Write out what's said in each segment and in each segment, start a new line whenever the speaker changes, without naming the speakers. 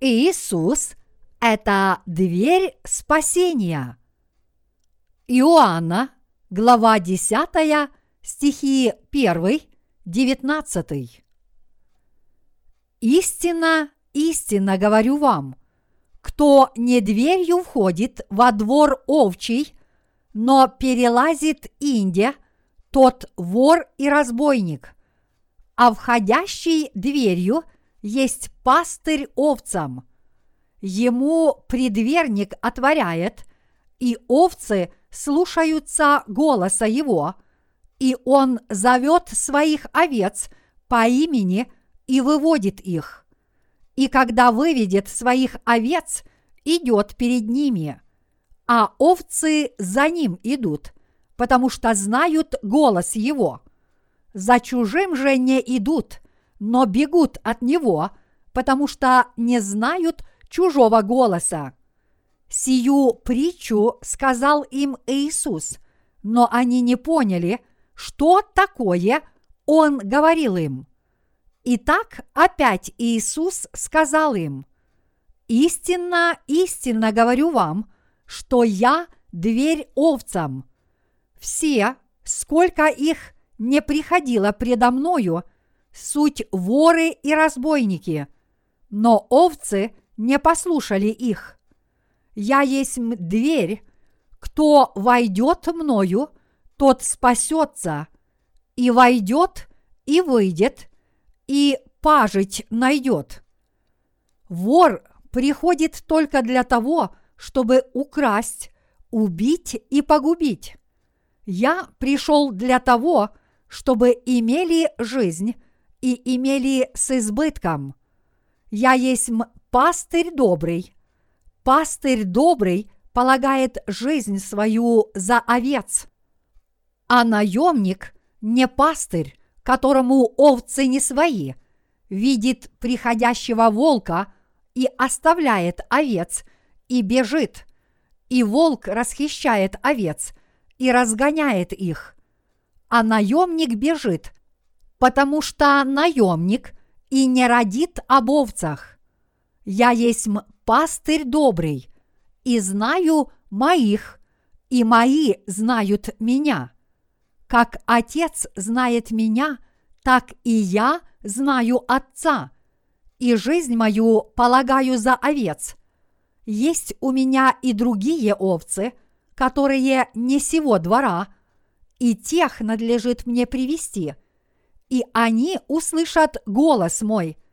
Иисус – это дверь спасения. Иоанна, глава 10, стихи 1, 19. Истина, истинно говорю вам, кто не дверью входит во двор овчий, но перелазит инде, тот вор и разбойник, а входящий дверью есть пастырь овцам. Ему предверник отворяет, и овцы слушаются голоса его, и он зовет своих овец по имени и выводит их. И когда выведет своих овец, идет перед ними, а овцы за ним идут, потому что знают голос его. За чужим же не идут, но бегут от него, потому что не знают чужого голоса. Сию притчу сказал им Иисус, но они не поняли, что такое Он говорил им. Итак, опять Иисус сказал им, «Истинно, истинно говорю вам, что я дверь овцам. Все, сколько их не приходило предо мною, суть воры и разбойники, но овцы не послушали их. Я есть дверь, кто войдет мною, тот спасется, и войдет, и выйдет, и пажить найдет. Вор приходит только для того, чтобы украсть, убить и погубить. Я пришел для того, чтобы имели жизнь и имели с избытком. Я есть пастырь добрый, Пастырь добрый полагает жизнь свою за овец, а наемник не пастырь, которому овцы не свои, видит приходящего волка и оставляет овец и бежит, и волк расхищает овец и разгоняет их, а наемник бежит, потому что наемник и не родит об овцах. Я есть пастырь добрый, и знаю моих, и мои знают меня. Как Отец знает меня, так и я знаю Отца, и жизнь мою полагаю за овец. Есть у меня и другие овцы, которые не сего двора, и тех надлежит мне привести, и они услышат голос мой –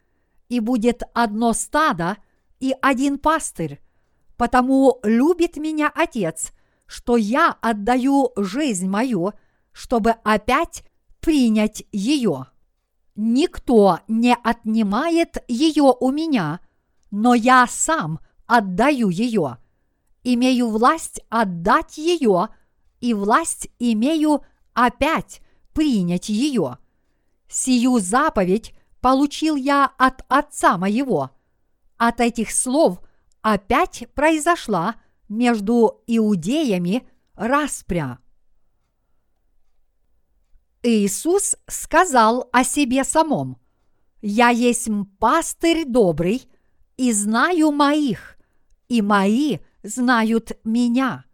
и будет одно стадо и один пастырь, потому любит меня Отец, что я отдаю жизнь мою, чтобы опять принять ее. Никто не отнимает ее у меня, но я сам отдаю ее. Имею власть отдать ее, и власть имею опять принять ее. Сию заповедь получил я от отца моего. От этих слов опять произошла между иудеями распря. Иисус сказал о себе самом, «Я есть пастырь добрый, и знаю моих, и мои знают меня».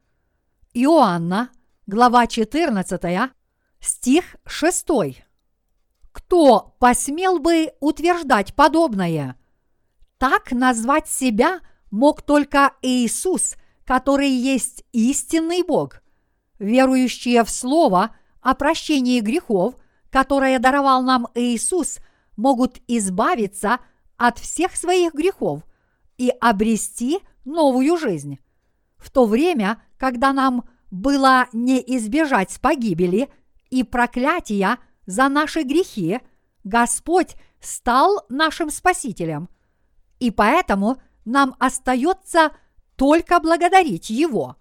Иоанна, глава 14, стих 6. Кто посмел бы утверждать подобное? Так назвать себя мог только Иисус, который есть истинный Бог. Верующие в Слово о прощении грехов, которое даровал нам Иисус, могут избавиться от всех своих грехов и обрести новую жизнь. В то время, когда нам было не избежать погибели и проклятия – за наши грехи, Господь стал нашим Спасителем, и поэтому нам остается только благодарить Его.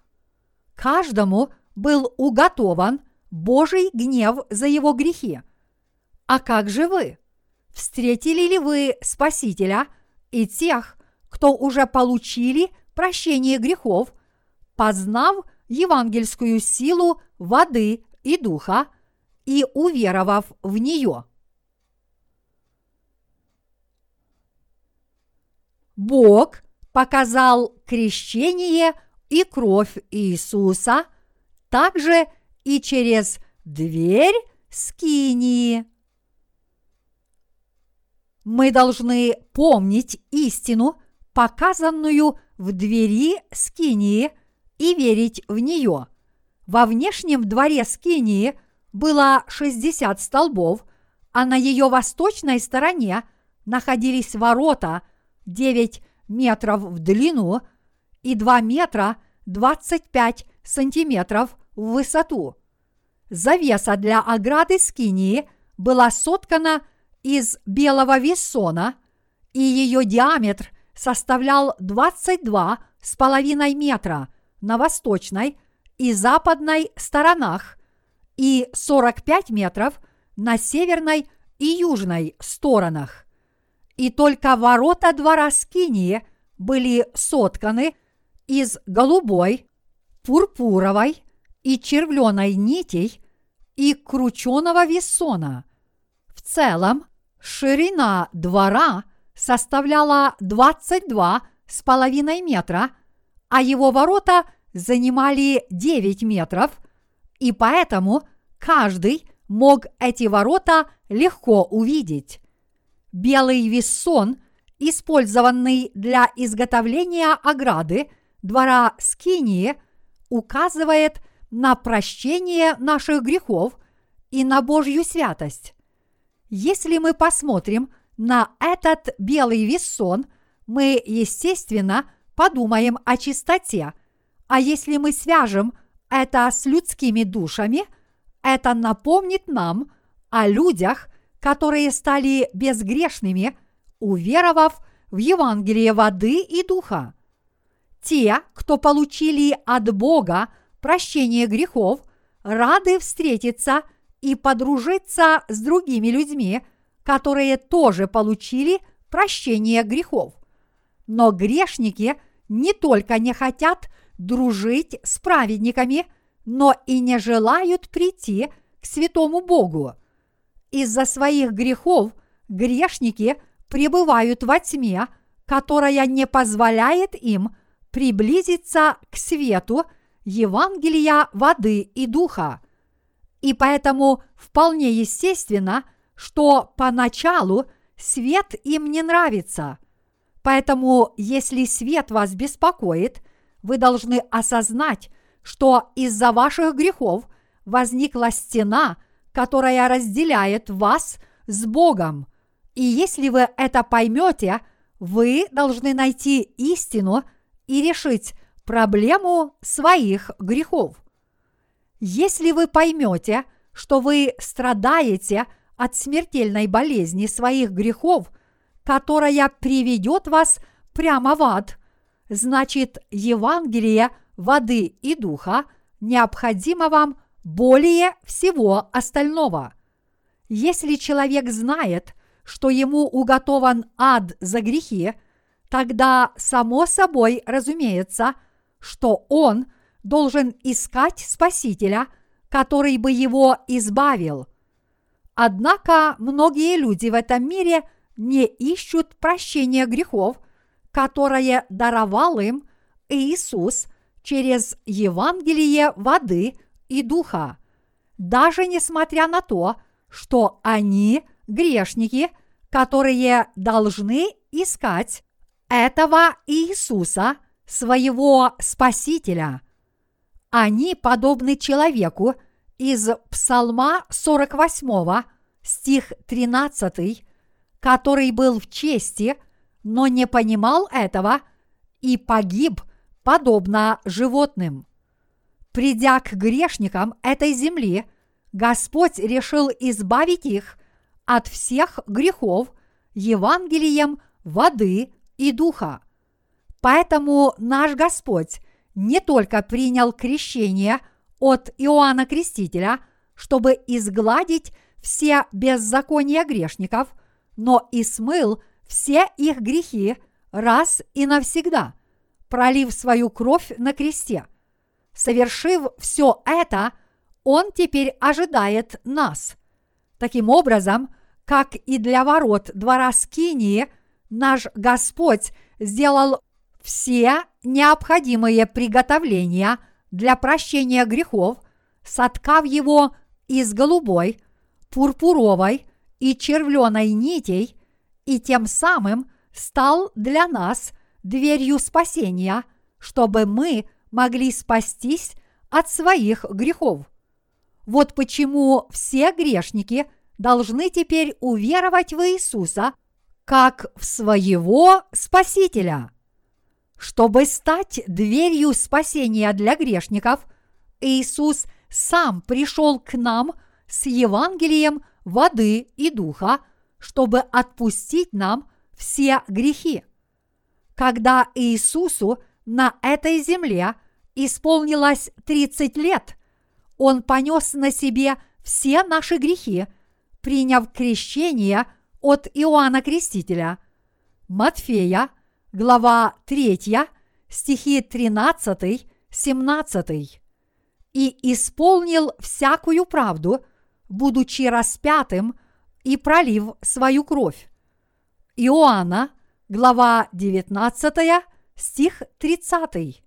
Каждому был уготован Божий гнев за его грехи. А как же вы? Встретили ли вы Спасителя и тех, кто уже получили прощение грехов, познав евангельскую силу воды и духа – и уверовав в нее. Бог показал крещение и кровь Иисуса также и через дверь скинии. Мы должны помнить истину, показанную в двери скинии, и верить в нее. Во внешнем дворе скинии было 60 столбов, а на ее восточной стороне находились ворота 9 метров в длину и 2 метра 25 сантиметров в высоту. Завеса для ограды скинии была соткана из белого вессона, и ее диаметр составлял 22 с половиной метра на восточной и западной сторонах и 45 метров на северной и южной сторонах. И только ворота двора Скинии были сотканы из голубой, пурпуровой и червленой нитей и крученого весона. В целом ширина двора составляла 22 с половиной метра, а его ворота занимали 9 метров, и поэтому каждый мог эти ворота легко увидеть. Белый вессон, использованный для изготовления ограды двора Скинии, указывает на прощение наших грехов и на Божью святость. Если мы посмотрим на этот белый вессон, мы, естественно, подумаем о чистоте, а если мы свяжем это с людскими душами, это напомнит нам о людях, которые стали безгрешными, уверовав в Евангелие воды и духа. Те, кто получили от Бога прощение грехов, рады встретиться и подружиться с другими людьми, которые тоже получили прощение грехов. Но грешники не только не хотят дружить с праведниками, но и не желают прийти к святому Богу. Из-за своих грехов грешники пребывают во тьме, которая не позволяет им приблизиться к свету Евангелия воды и духа. И поэтому вполне естественно, что поначалу свет им не нравится. Поэтому, если свет вас беспокоит, вы должны осознать, что из-за ваших грехов возникла стена, которая разделяет вас с Богом. И если вы это поймете, вы должны найти истину и решить проблему своих грехов. Если вы поймете, что вы страдаете от смертельной болезни своих грехов, которая приведет вас прямо в ад, значит Евангелие воды и духа необходимо вам более всего остального. Если человек знает, что ему уготован ад за грехи, тогда само собой разумеется, что он должен искать Спасителя, который бы его избавил. Однако многие люди в этом мире не ищут прощения грехов, которое даровал им Иисус через Евангелие воды и духа, даже несмотря на то, что они грешники, которые должны искать этого Иисуса, своего Спасителя. Они подобны человеку из Псалма 48, стих 13, который был в чести, но не понимал этого и погиб подобно животным. Придя к грешникам этой земли, Господь решил избавить их от всех грехов Евангелием воды и духа. Поэтому наш Господь не только принял крещение от Иоанна Крестителя, чтобы изгладить все беззакония грешников, но и смыл все их грехи раз и навсегда, пролив свою кровь на кресте. Совершив все это, Он теперь ожидает нас. Таким образом, как и для ворот двора Скинии, наш Господь сделал все необходимые приготовления для прощения грехов, соткав его из голубой, пурпуровой и червленой нитей, и тем самым стал для нас дверью спасения, чтобы мы могли спастись от своих грехов. Вот почему все грешники должны теперь уверовать в Иисуса как в своего Спасителя. Чтобы стать дверью спасения для грешников, Иисус сам пришел к нам с Евангелием воды и духа, чтобы отпустить нам все грехи. Когда Иисусу на этой земле исполнилось 30 лет, Он понес на себе все наши грехи, приняв крещение от Иоанна Крестителя. Матфея, глава 3, стихи 13-17. И исполнил всякую правду, будучи распятым и пролив свою кровь. Иоанна, глава 19, стих 30.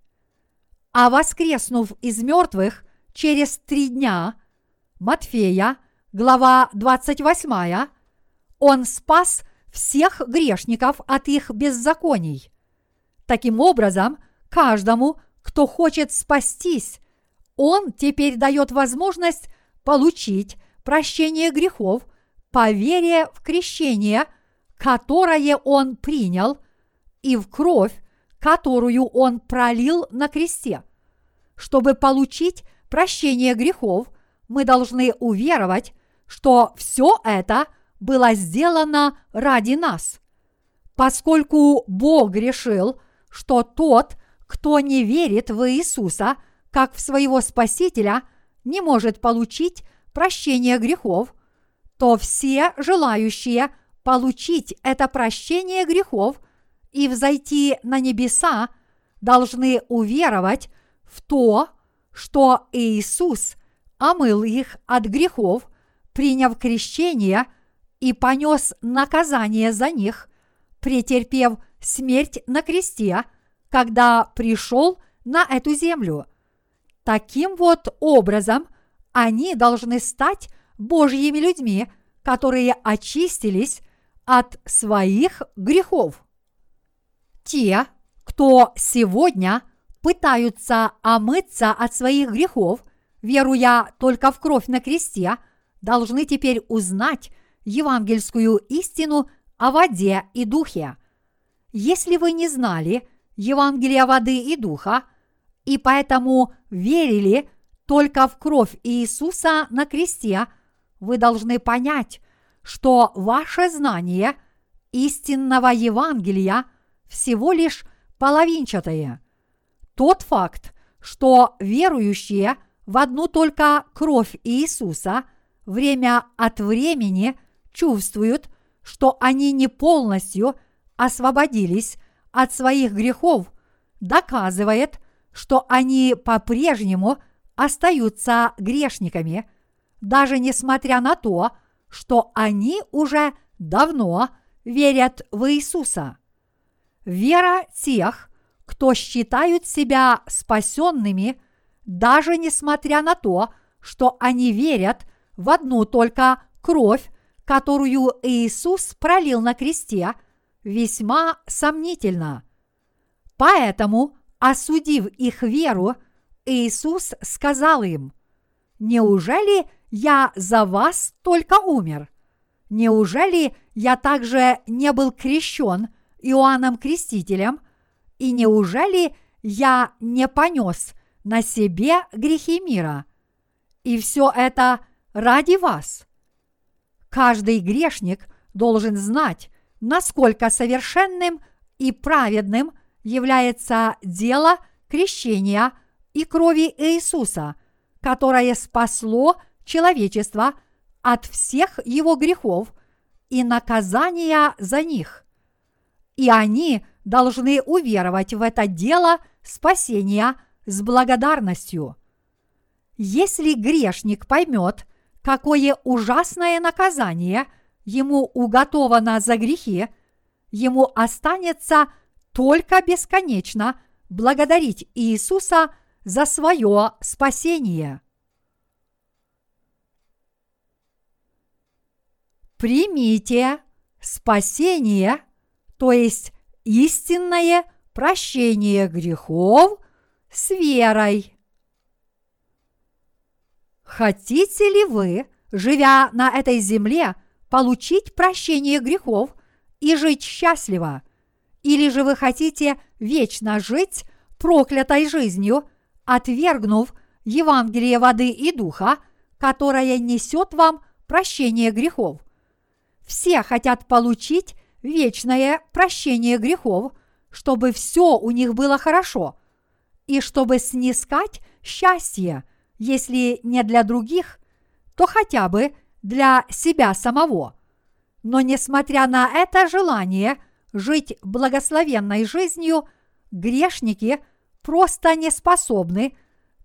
А воскреснув из мертвых через три дня, Матфея, глава 28, он спас всех грешников от их беззаконий. Таким образом, каждому, кто хочет спастись, он теперь дает возможность получить прощение грехов по вере в крещение, которое он принял, и в кровь, которую он пролил на кресте. Чтобы получить прощение грехов, мы должны уверовать, что все это было сделано ради нас. Поскольку Бог решил, что тот, кто не верит в Иисуса как в своего Спасителя, не может получить прощение грехов, то все желающие получить это прощение грехов и взойти на небеса должны уверовать в то, что Иисус омыл их от грехов, приняв крещение и понес наказание за них, претерпев смерть на кресте, когда пришел на эту землю. Таким вот образом они должны стать Божьими людьми, которые очистились от своих грехов. Те, кто сегодня пытаются омыться от своих грехов, веруя только в кровь на кресте, должны теперь узнать евангельскую истину о воде и духе. Если вы не знали Евангелия воды и духа, и поэтому верили только в кровь Иисуса на кресте, вы должны понять, что ваше знание истинного Евангелия всего лишь половинчатое. Тот факт, что верующие в одну только кровь Иисуса время от времени чувствуют, что они не полностью освободились от своих грехов, доказывает, что они по-прежнему остаются грешниками, даже несмотря на то, что они уже давно верят в Иисуса. Вера тех, кто считают себя спасенными, даже несмотря на то, что они верят в одну только кровь, которую Иисус пролил на кресте, весьма сомнительна. Поэтому, осудив их веру, Иисус сказал им, «Неужели я за вас только умер? Неужели я также не был крещен Иоанном Крестителем? И неужели я не понес на себе грехи мира? И все это ради вас. Каждый грешник должен знать, насколько совершенным и праведным является дело крещения и крови Иисуса, которое спасло человечество от всех его грехов и наказания за них. И они должны уверовать в это дело спасения с благодарностью. Если грешник поймет, какое ужасное наказание ему уготовано за грехи, ему останется только бесконечно благодарить Иисуса за свое спасение. Примите спасение, то есть истинное прощение грехов с верой. Хотите ли вы, живя на этой земле, получить прощение грехов и жить счастливо? Или же вы хотите вечно жить проклятой жизнью, отвергнув Евангелие воды и духа, которое несет вам прощение грехов? Все хотят получить вечное прощение грехов, чтобы все у них было хорошо, и чтобы снискать счастье, если не для других, то хотя бы для себя самого. Но несмотря на это желание жить благословенной жизнью, грешники просто не способны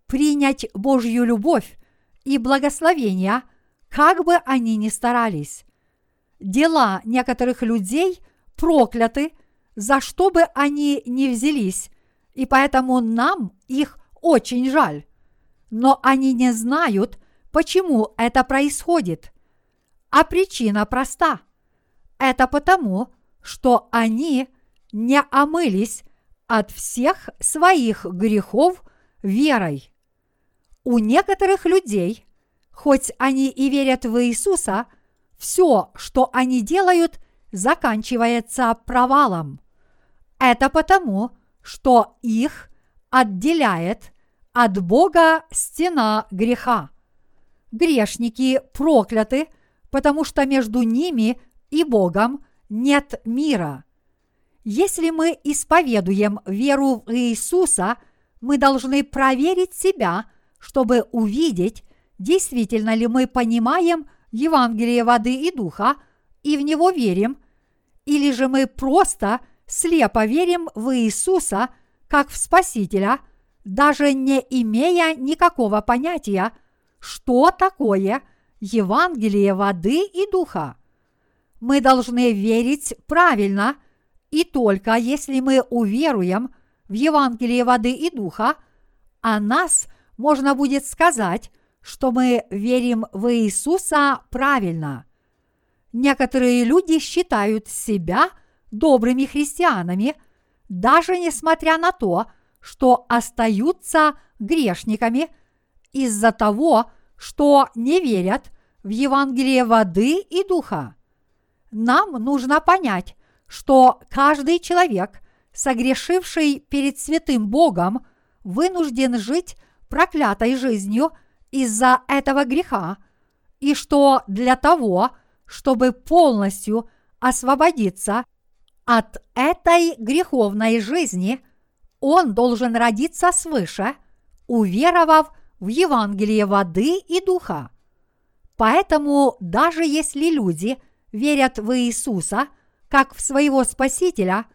принять Божью любовь и благословения, как бы они ни старались дела некоторых людей прокляты, за что бы они ни взялись, и поэтому нам их очень жаль. Но они не знают, почему это происходит. А причина проста. Это потому, что они не омылись от всех своих грехов верой. У некоторых людей, хоть они и верят в Иисуса – все, что они делают, заканчивается провалом. Это потому, что их отделяет от Бога стена греха. Грешники прокляты, потому что между ними и Богом нет мира. Если мы исповедуем веру в Иисуса, мы должны проверить себя, чтобы увидеть, действительно ли мы понимаем – Евангелие воды и духа и в него верим, или же мы просто слепо верим в Иисуса как в Спасителя, даже не имея никакого понятия, что такое Евангелие воды и духа. Мы должны верить правильно, и только если мы уверуем в Евангелие воды и духа, о нас можно будет сказать, что мы верим в Иисуса правильно. Некоторые люди считают себя добрыми христианами, даже несмотря на то, что остаются грешниками из-за того, что не верят в Евангелие воды и духа. Нам нужно понять, что каждый человек, согрешивший перед святым Богом, вынужден жить проклятой жизнью – из-за этого греха, и что для того, чтобы полностью освободиться от этой греховной жизни, он должен родиться свыше, уверовав в Евангелие воды и духа. Поэтому даже если люди верят в Иисуса как в своего Спасителя,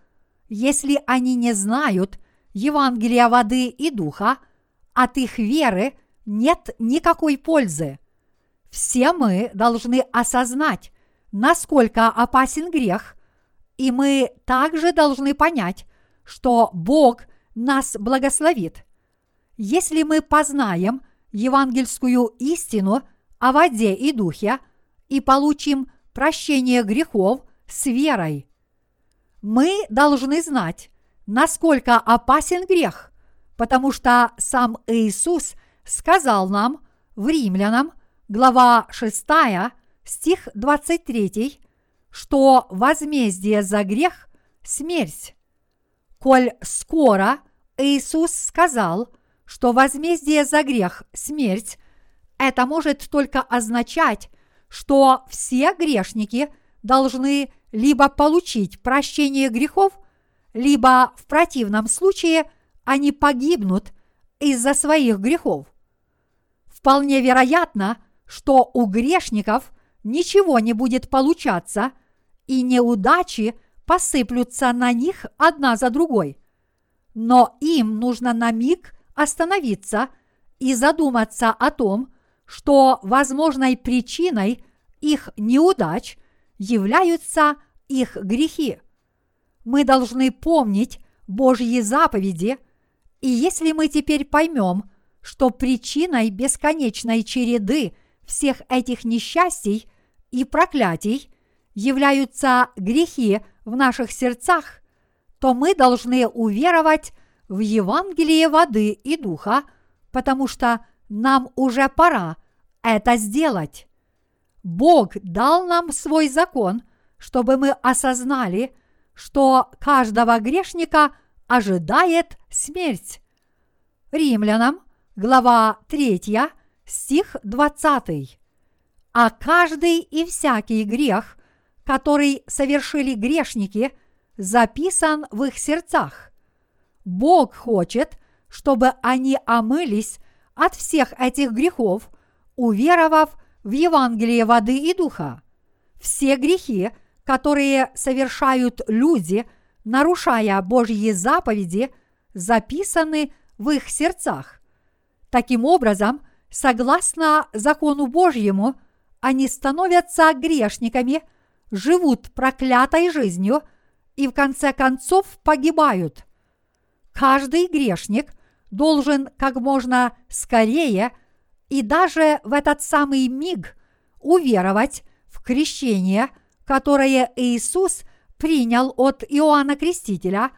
если они не знают Евангелия воды и духа, от их веры – нет никакой пользы. Все мы должны осознать, насколько опасен грех, и мы также должны понять, что Бог нас благословит. Если мы познаем евангельскую истину о воде и духе и получим прощение грехов с верой. Мы должны знать, насколько опасен грех, потому что сам Иисус – сказал нам в Римлянам, глава 6, стих 23, что возмездие за грех – смерть. Коль скоро Иисус сказал, что возмездие за грех – смерть, это может только означать, что все грешники должны либо получить прощение грехов, либо в противном случае они погибнут из-за своих грехов. Вполне вероятно, что у грешников ничего не будет получаться, и неудачи посыплются на них одна за другой. Но им нужно на миг остановиться и задуматься о том, что возможной причиной их неудач являются их грехи. Мы должны помнить, Божьи заповеди, и если мы теперь поймем, что причиной бесконечной череды всех этих несчастий и проклятий являются грехи в наших сердцах, то мы должны уверовать в Евангелие воды и духа, потому что нам уже пора это сделать. Бог дал нам свой закон, чтобы мы осознали, что каждого грешника ожидает смерть. Римлянам, глава 3, стих 20. А каждый и всякий грех, который совершили грешники, записан в их сердцах. Бог хочет, чтобы они омылись от всех этих грехов, уверовав в Евангелие воды и духа. Все грехи, которые совершают люди, нарушая Божьи заповеди, записаны в их сердцах. Таким образом, согласно закону Божьему, они становятся грешниками, живут проклятой жизнью и в конце концов погибают. Каждый грешник должен как можно скорее и даже в этот самый миг уверовать в крещение, которое Иисус принял от Иоанна Крестителя,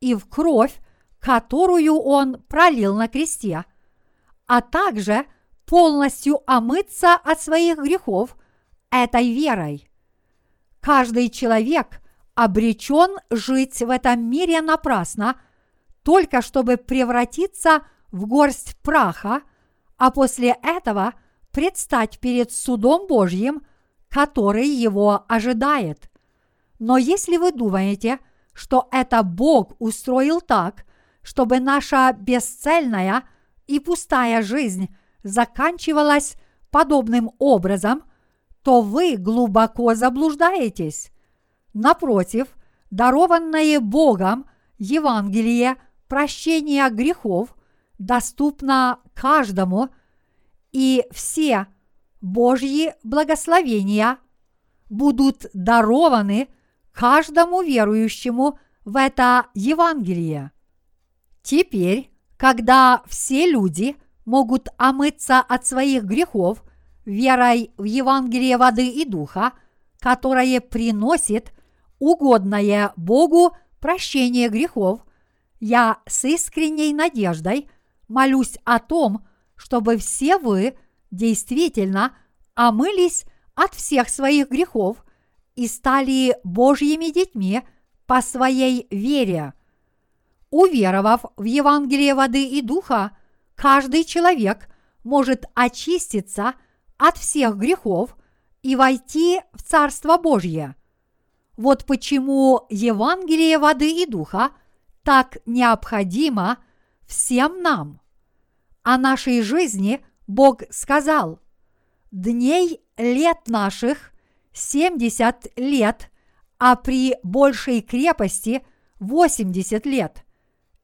и в кровь, которую Он пролил на кресте, а также полностью омыться от своих грехов этой верой. Каждый человек обречен жить в этом мире напрасно – только чтобы превратиться в горсть праха, а после этого предстать перед судом Божьим, который его ожидает. Но если вы думаете, что это Бог устроил так, чтобы наша бесцельная и пустая жизнь заканчивалась подобным образом, то вы глубоко заблуждаетесь. Напротив, дарованное Богом Евангелие – прощение грехов доступно каждому, и все Божьи благословения будут дарованы каждому верующему в это Евангелие. Теперь, когда все люди могут омыться от своих грехов верой в Евангелие воды и духа, которое приносит угодное Богу прощение грехов – я с искренней надеждой молюсь о том, чтобы все вы действительно омылись от всех своих грехов и стали Божьими детьми по своей вере. Уверовав в Евангелие воды и духа, каждый человек может очиститься от всех грехов и войти в Царство Божье. Вот почему Евангелие воды и духа – так необходимо всем нам. О нашей жизни Бог сказал, дней лет наших 70 лет, а при большей крепости 80 лет.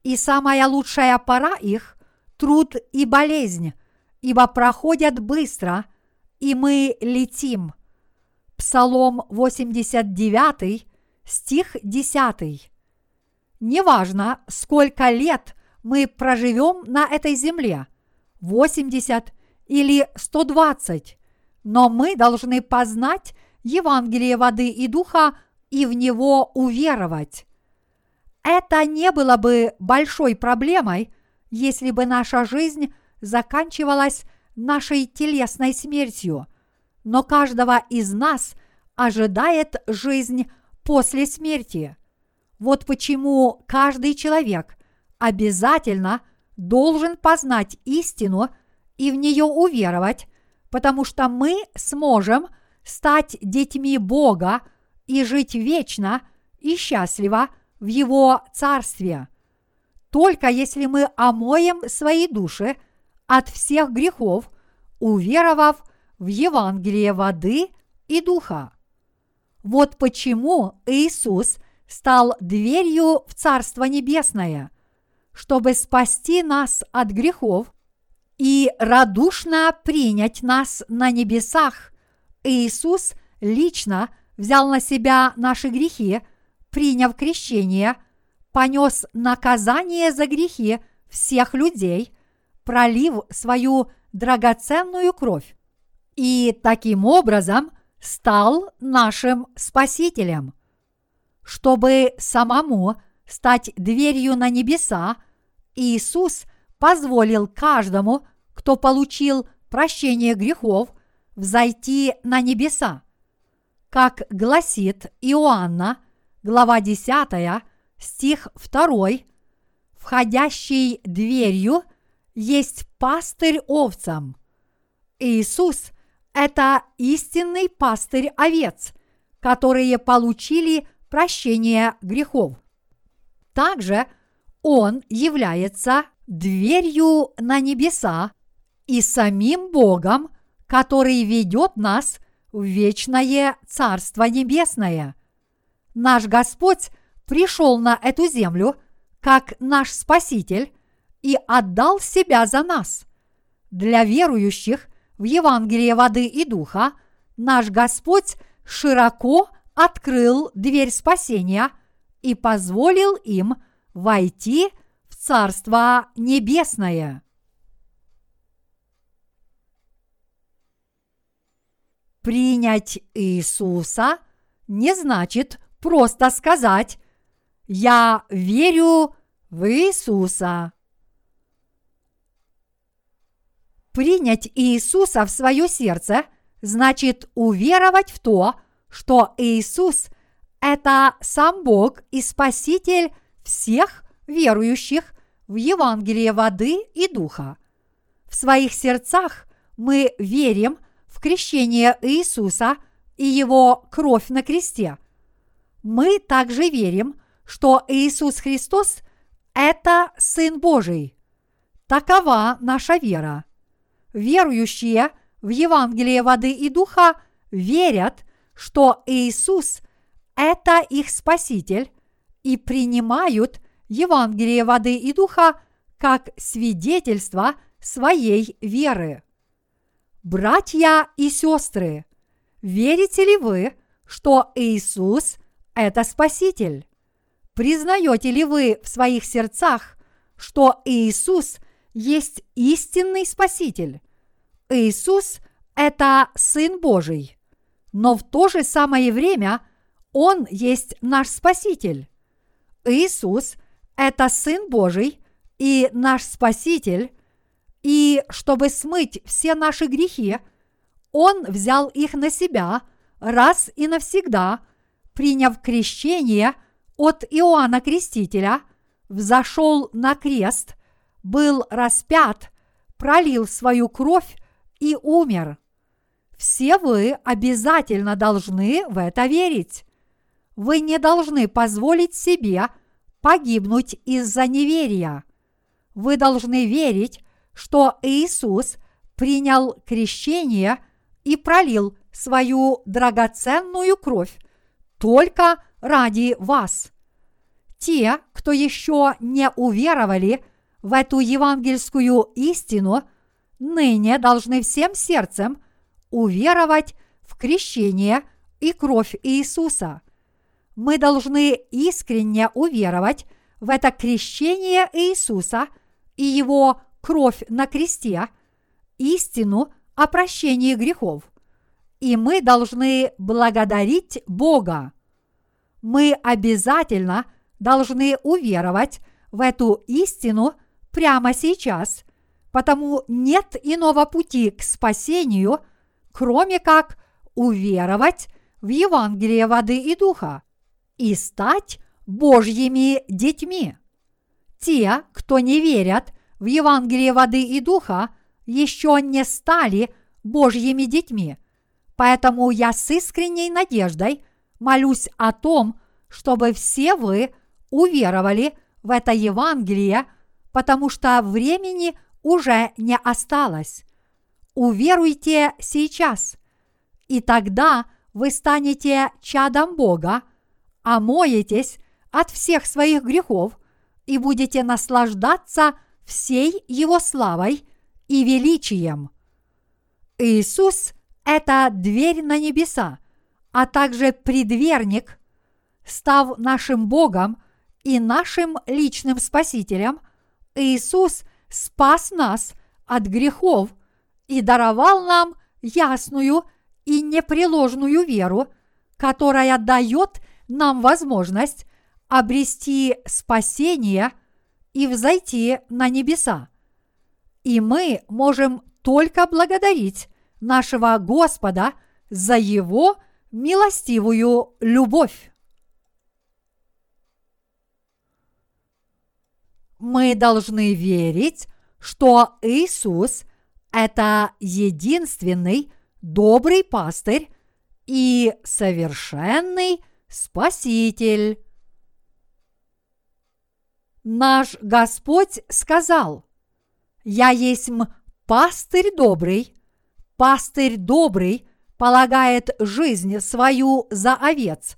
И самая лучшая пора их – труд и болезнь, ибо проходят быстро, и мы летим. Псалом 89, стих 10. Неважно, сколько лет мы проживем на этой земле, 80 или 120, но мы должны познать Евангелие воды и духа и в него уверовать. Это не было бы большой проблемой, если бы наша жизнь заканчивалась нашей телесной смертью, но каждого из нас ожидает жизнь после смерти. Вот почему каждый человек обязательно должен познать истину и в нее уверовать, потому что мы сможем стать детьми Бога и жить вечно и счастливо в Его Царстве. Только если мы омоем свои души от всех грехов, уверовав в Евангелие воды и духа. Вот почему Иисус – стал дверью в Царство Небесное, чтобы спасти нас от грехов и радушно принять нас на небесах. Иисус лично взял на себя наши грехи, приняв крещение, понес наказание за грехи всех людей, пролив свою драгоценную кровь, и таким образом стал нашим Спасителем. Чтобы самому стать дверью на небеса, Иисус позволил каждому, кто получил прощение грехов, взойти на небеса. Как гласит Иоанна, глава 10, стих 2, входящий дверью есть пастырь овцам. Иисус – это истинный пастырь овец, которые получили прощение грехов. Также Он является дверью на небеса и самим Богом, который ведет нас в вечное Царство Небесное. Наш Господь пришел на эту землю как наш Спаситель и отдал себя за нас. Для верующих в Евангелие воды и духа наш Господь широко открыл дверь спасения и позволил им войти в Царство Небесное. Принять Иисуса не значит просто сказать «Я верю в Иисуса». Принять Иисуса в свое сердце значит уверовать в то, что Иисус – это сам Бог и Спаситель всех верующих в Евангелие воды и духа. В своих сердцах мы верим в крещение Иисуса и Его кровь на кресте. Мы также верим, что Иисус Христос – это Сын Божий. Такова наша вера. Верующие в Евангелие воды и духа верят, что Иисус – это их Спаситель и принимают Евангелие воды и духа как свидетельство своей веры. Братья и сестры, верите ли вы, что Иисус – это Спаситель? Признаете ли вы в своих сердцах, что Иисус есть истинный Спаситель? Иисус – это Сын Божий, но в то же самое время Он есть наш Спаситель. Иисус – это Сын Божий и наш Спаситель, и чтобы смыть все наши грехи, Он взял их на себя раз и навсегда, приняв крещение от Иоанна Крестителя, взошел на крест, был распят, пролил свою кровь и умер. Все вы обязательно должны в это верить. Вы не должны позволить себе погибнуть из-за неверия. Вы должны верить, что Иисус принял крещение и пролил свою драгоценную кровь только ради вас. Те, кто еще не уверовали в эту евангельскую истину, ныне должны всем сердцем уверовать в крещение и кровь Иисуса. Мы должны искренне уверовать в это крещение Иисуса и Его кровь на кресте, истину о прощении грехов. И мы должны благодарить Бога. Мы обязательно должны уверовать в эту истину прямо сейчас, потому нет иного пути к спасению, кроме как уверовать в Евангелие воды и духа и стать Божьими детьми. Те, кто не верят в Евангелие воды и духа, еще не стали Божьими детьми. Поэтому я с искренней надеждой молюсь о том, чтобы все вы уверовали в это Евангелие, потому что времени уже не осталось. Уверуйте сейчас, и тогда вы станете чадом Бога, омоетесь от всех своих грехов и будете наслаждаться – всей Его славой и величием. Иисус – это дверь на небеса, а также предверник, став нашим Богом и нашим личным Спасителем, Иисус спас нас от грехов и даровал нам ясную и непреложную веру, которая дает нам возможность обрести спасение и взойти на небеса. И мы можем только благодарить нашего Господа за Его милостивую любовь. Мы должны верить, что Иисус – это единственный добрый пастырь и совершенный Спаситель. Наш Господь сказал, «Я есть пастырь добрый, пастырь добрый полагает жизнь свою за овец,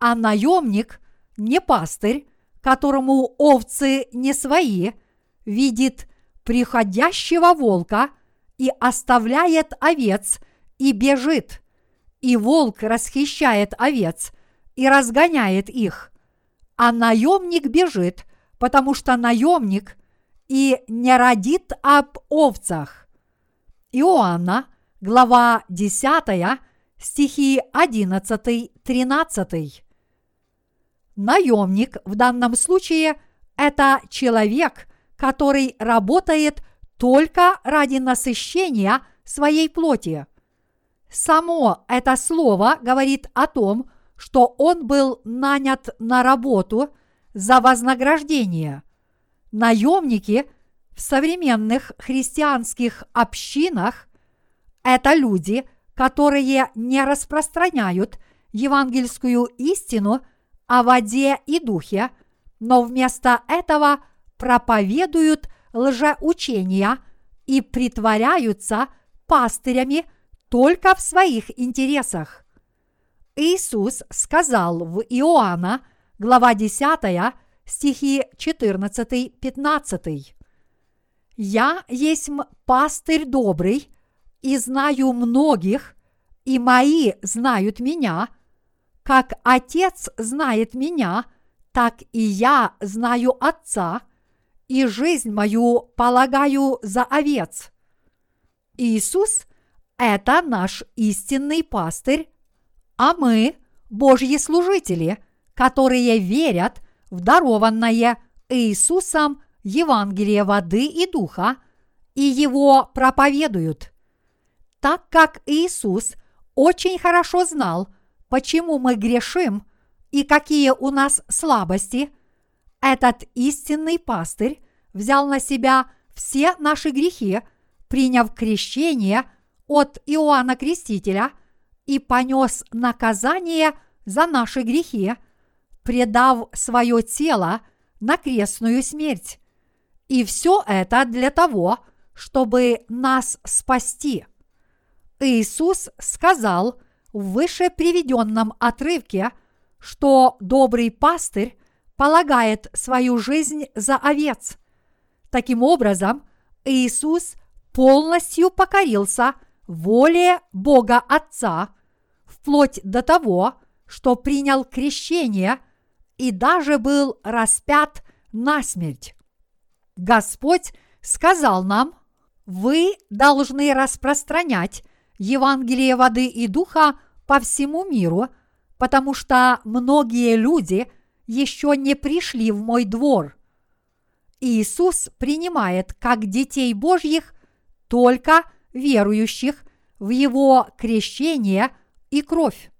а наемник не пастырь, которому овцы не свои, видит приходящего волка и оставляет овец и бежит, и волк расхищает овец и разгоняет их, а наемник бежит, потому что наемник и не родит об овцах. Иоанна, глава 10, стихи 11-13. Наемник в данном случае – это человек, который работает только ради насыщения своей плоти. Само это слово говорит о том, что он был нанят на работу за вознаграждение. Наемники в современных христианских общинах – это люди, которые не распространяют евангельскую истину о воде и духе, но вместо этого проповедуют лжеучения и притворяются пастырями только в своих интересах. Иисус сказал в Иоанна, глава 10, стихи 14-15. «Я есть пастырь добрый, и знаю многих, и мои знают меня, как Отец знает меня, так и я знаю Отца, и жизнь мою полагаю за овец». Иисус – это наш истинный пастырь, а мы – Божьи служители, которые верят в дарованное Иисусом Евангелие воды и духа и его проповедуют. Так как Иисус очень хорошо знал, почему мы грешим и какие у нас слабости, этот истинный пастырь взял на себя все наши грехи, приняв крещение от Иоанна Крестителя – и понес наказание за наши грехи, предав свое тело на крестную смерть. И все это для того, чтобы нас спасти. Иисус сказал в выше приведенном отрывке, что добрый пастырь полагает свою жизнь за овец. Таким образом, Иисус полностью покорился воле Бога Отца вплоть до того, что принял крещение и даже был распят на смерть. Господь сказал нам, вы должны распространять Евангелие воды и духа по всему миру, потому что многие люди еще не пришли в мой двор. Иисус принимает как детей Божьих только верующих в Его крещение – и кровь.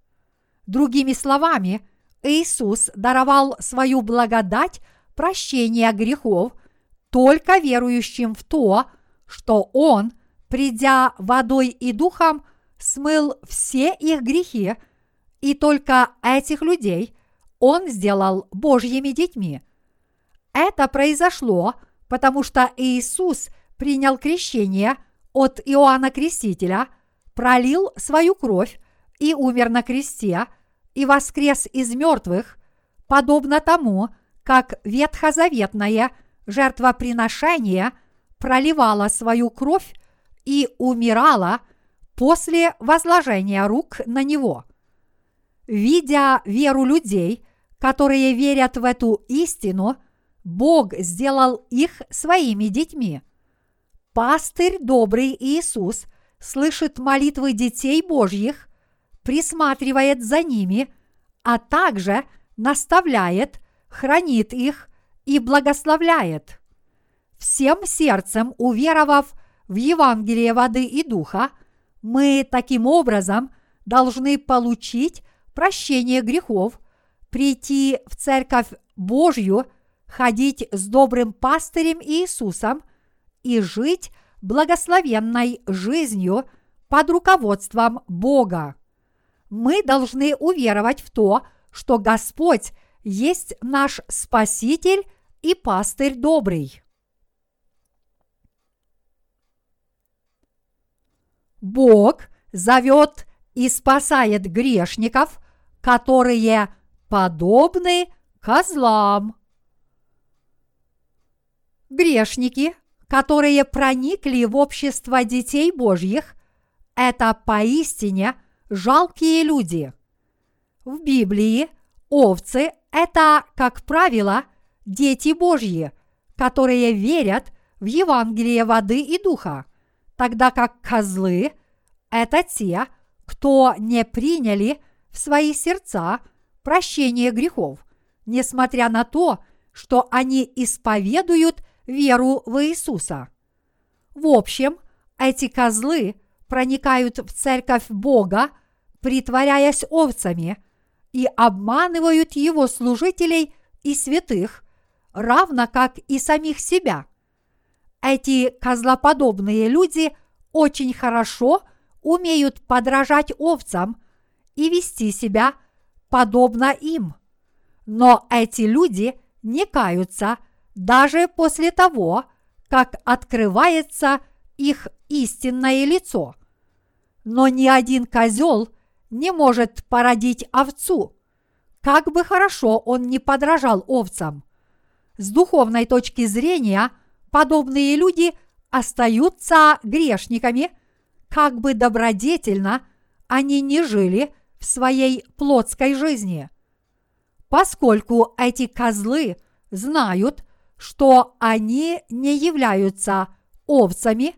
Другими словами, Иисус даровал свою благодать прощения грехов только верующим в то, что Он, придя водой и духом, смыл все их грехи, и только этих людей Он сделал Божьими детьми. Это произошло, потому что Иисус принял крещение от Иоанна Крестителя, пролил свою кровь и умер на кресте, и воскрес из мертвых, подобно тому, как ветхозаветное жертвоприношение проливало свою кровь и умирало после возложения рук на него. Видя веру людей, которые верят в эту истину, Бог сделал их своими детьми. Пастырь добрый Иисус слышит молитвы детей Божьих, присматривает за ними, а также наставляет, хранит их и благословляет. Всем сердцем уверовав в Евангелие воды и духа, мы таким образом должны получить прощение грехов, прийти в Церковь Божью, ходить с добрым пастырем Иисусом и жить благословенной жизнью под руководством Бога. Мы должны уверовать в то, что Господь есть наш Спаситель и пастырь добрый. Бог зовет и спасает грешников, которые подобны козлам. Грешники, которые проникли в общество детей Божьих, это поистине жалкие люди. В Библии овцы – это, как правило, дети Божьи, которые верят в Евангелие воды и духа – тогда как козлы – это те, кто не приняли в свои сердца прощение грехов, несмотря на то, что они исповедуют веру в Иисуса. В общем, эти козлы проникают в церковь Бога, притворяясь овцами, и обманывают его служителей и святых, равно как и самих себя – эти козлоподобные люди очень хорошо умеют подражать овцам и вести себя подобно им. Но эти люди не каются даже после того, как открывается их истинное лицо. Но ни один козел не может породить овцу, как бы хорошо он ни подражал овцам. С духовной точки зрения – подобные люди остаются грешниками, как бы добродетельно они не жили в своей плотской жизни. Поскольку эти козлы знают, что они не являются овцами,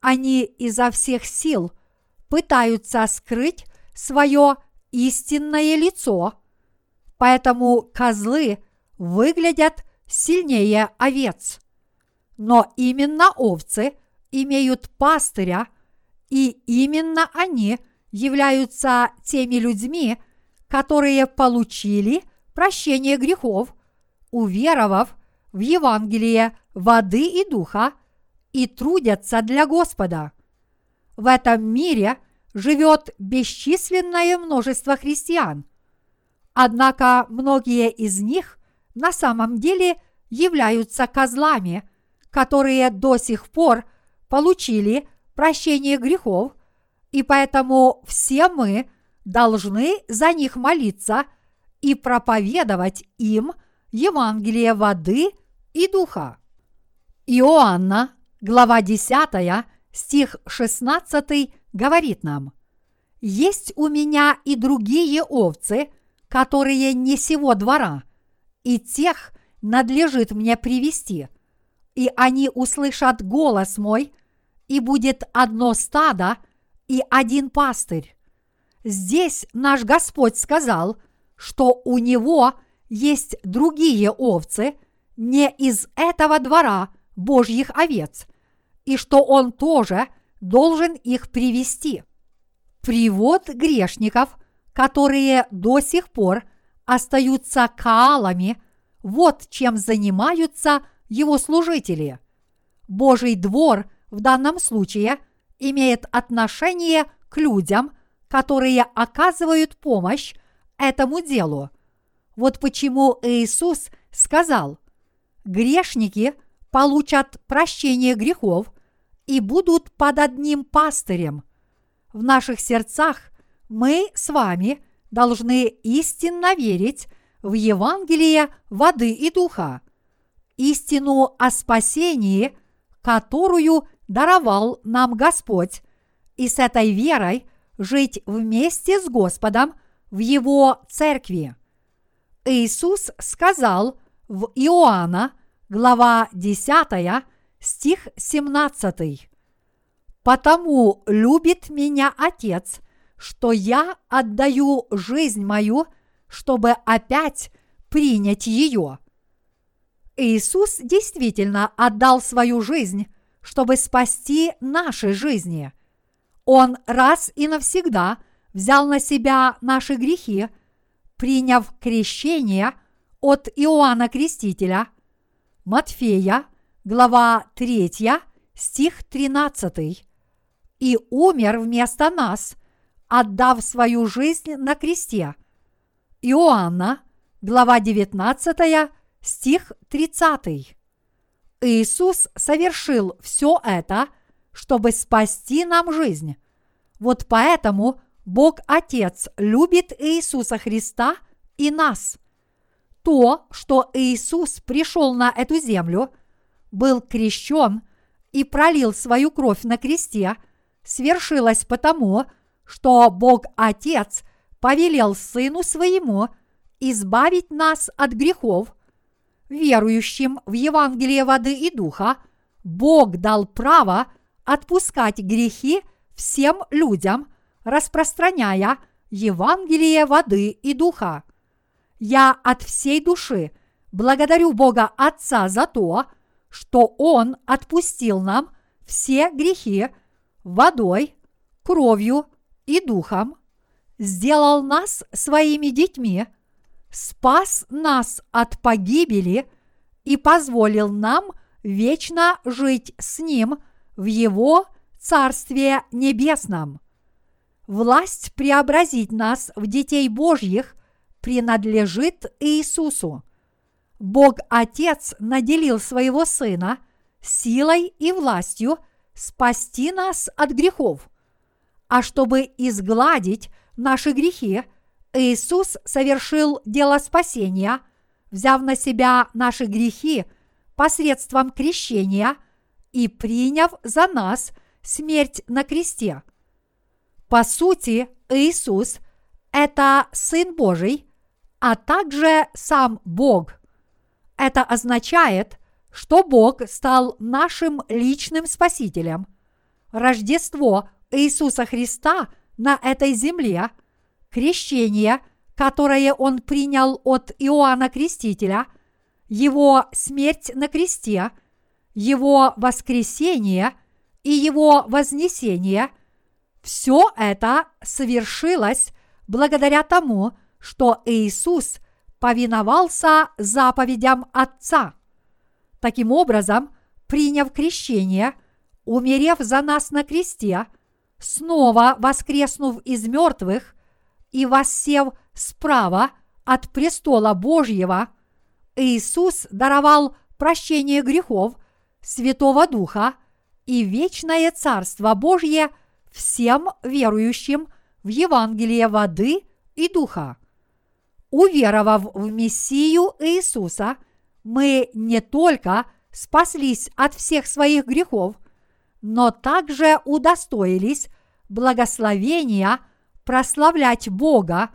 они изо всех сил пытаются скрыть свое истинное лицо, поэтому козлы выглядят сильнее овец но именно овцы имеют пастыря, и именно они являются теми людьми, которые получили прощение грехов, уверовав в Евангелие воды и духа и трудятся для Господа. В этом мире живет бесчисленное множество христиан. Однако многие из них на самом деле являются козлами – которые до сих пор получили прощение грехов, и поэтому все мы должны за них молиться и проповедовать им Евангелие воды и духа. Иоанна, глава 10, стих 16 говорит нам, «Есть у меня и другие овцы, которые не сего двора, и тех надлежит мне привести – и они услышат голос мой, и будет одно стадо и один пастырь. Здесь наш Господь сказал, что у него есть другие овцы не из этого двора Божьих овец, и что он тоже должен их привести. Привод грешников, которые до сих пор остаются каалами, вот чем занимаются его служители. Божий двор в данном случае имеет отношение к людям, которые оказывают помощь этому делу. Вот почему Иисус сказал, грешники получат прощение грехов и будут под одним пастырем. В наших сердцах мы с вами должны истинно верить в Евангелие воды и духа – истину о спасении, которую даровал нам Господь, и с этой верой жить вместе с Господом в Его церкви. Иисус сказал в Иоанна, глава 10, стих 17. «Потому любит меня Отец, что я отдаю жизнь мою, чтобы опять принять ее». Иисус действительно отдал свою жизнь, чтобы спасти наши жизни. Он раз и навсегда взял на себя наши грехи, приняв крещение от Иоанна Крестителя, Матфея, глава 3, стих 13, и умер вместо нас, отдав свою жизнь на кресте. Иоанна, глава 19, стих 30. Иисус совершил все это, чтобы спасти нам жизнь. Вот поэтому Бог Отец любит Иисуса Христа и нас. То, что Иисус пришел на эту землю, был крещен и пролил свою кровь на кресте, свершилось потому, что Бог Отец повелел Сыну Своему избавить нас от грехов – верующим в Евангелие воды и духа, Бог дал право отпускать грехи всем людям, распространяя Евангелие воды и духа. Я от всей души благодарю Бога Отца за то, что Он отпустил нам все грехи водой, кровью и духом, сделал нас своими детьми – спас нас от погибели и позволил нам вечно жить с Ним в Его Царстве Небесном. Власть преобразить нас в детей Божьих принадлежит Иисусу. Бог Отец наделил своего Сына силой и властью спасти нас от грехов. А чтобы изгладить наши грехи – Иисус совершил дело спасения, взяв на себя наши грехи посредством крещения и приняв за нас смерть на кресте. По сути, Иисус – это Сын Божий, а также сам Бог. Это означает, что Бог стал нашим личным Спасителем. Рождество Иисуса Христа на этой земле – крещение, которое он принял от Иоанна Крестителя, его смерть на кресте, его воскресение и его вознесение, все это совершилось благодаря тому, что Иисус повиновался заповедям Отца. Таким образом, приняв крещение, умерев за нас на кресте, снова воскреснув из мертвых – и воссев справа от престола Божьего, Иисус даровал прощение грехов Святого Духа и вечное Царство Божье всем верующим в Евангелие воды и духа. Уверовав в Мессию Иисуса, мы не только спаслись от всех своих грехов, но также удостоились благословения – прославлять Бога,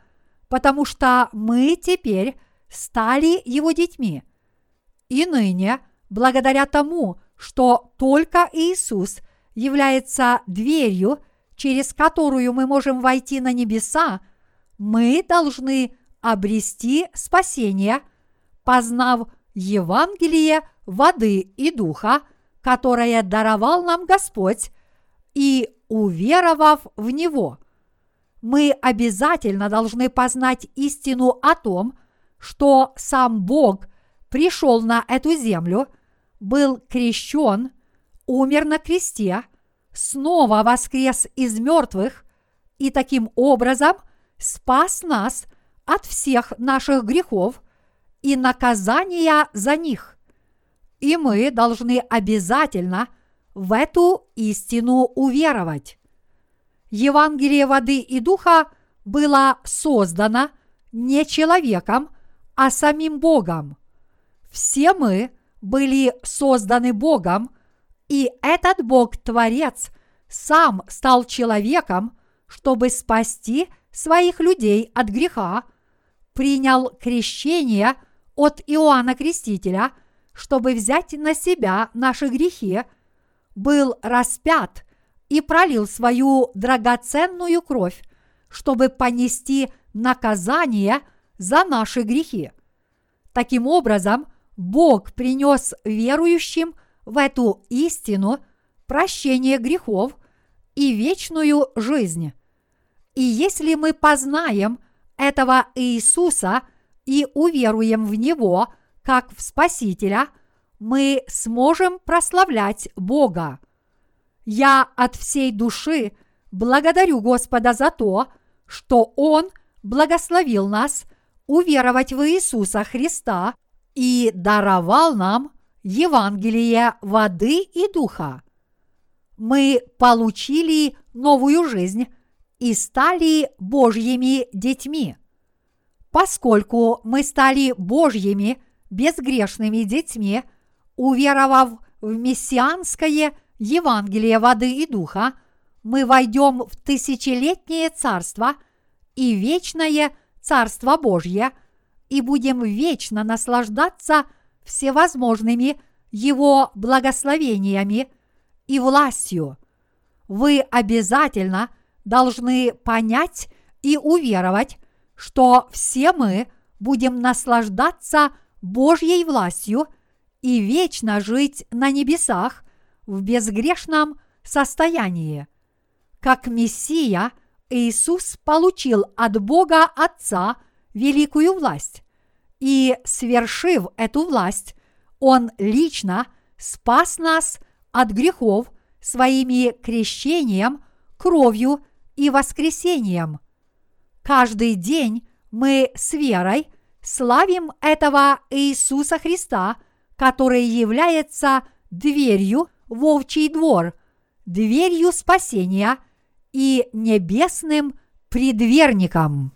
потому что мы теперь стали Его детьми. И ныне, благодаря тому, что только Иисус является дверью, через которую мы можем войти на небеса, мы должны обрести спасение, познав Евангелие воды и духа, которое даровал нам Господь, и уверовав в Него – мы обязательно должны познать истину о том, что сам Бог пришел на эту землю, был крещен, умер на кресте, снова воскрес из мертвых и таким образом спас нас от всех наших грехов и наказания за них. И мы должны обязательно в эту истину уверовать. Евангелие воды и духа было создано не человеком, а самим Богом. Все мы были созданы Богом, и этот Бог-творец сам стал человеком, чтобы спасти своих людей от греха, принял крещение от Иоанна Крестителя, чтобы взять на себя наши грехи, был распят и пролил свою драгоценную кровь, чтобы понести наказание за наши грехи. Таким образом, Бог принес верующим в эту истину прощение грехов и вечную жизнь. И если мы познаем этого Иисуса и уверуем в Него как в Спасителя, мы сможем прославлять Бога. Я от всей души благодарю Господа за то, что Он благословил нас уверовать в Иисуса Христа и даровал нам Евангелие воды и духа. Мы получили новую жизнь и стали Божьими детьми. Поскольку мы стали Божьими безгрешными детьми, уверовав в мессианское Евангелие воды и духа, мы войдем в тысячелетнее царство и вечное Царство Божье и будем вечно наслаждаться всевозможными Его благословениями и властью. Вы обязательно должны понять и уверовать, что все мы будем наслаждаться Божьей властью и вечно жить на небесах в безгрешном состоянии. Как Мессия, Иисус получил от Бога Отца великую власть, и, свершив эту власть, Он лично спас нас от грехов своими крещением, кровью и воскресением. Каждый день мы с верой славим этого Иисуса Христа, который является дверью в овчий двор, дверью спасения и небесным предверником.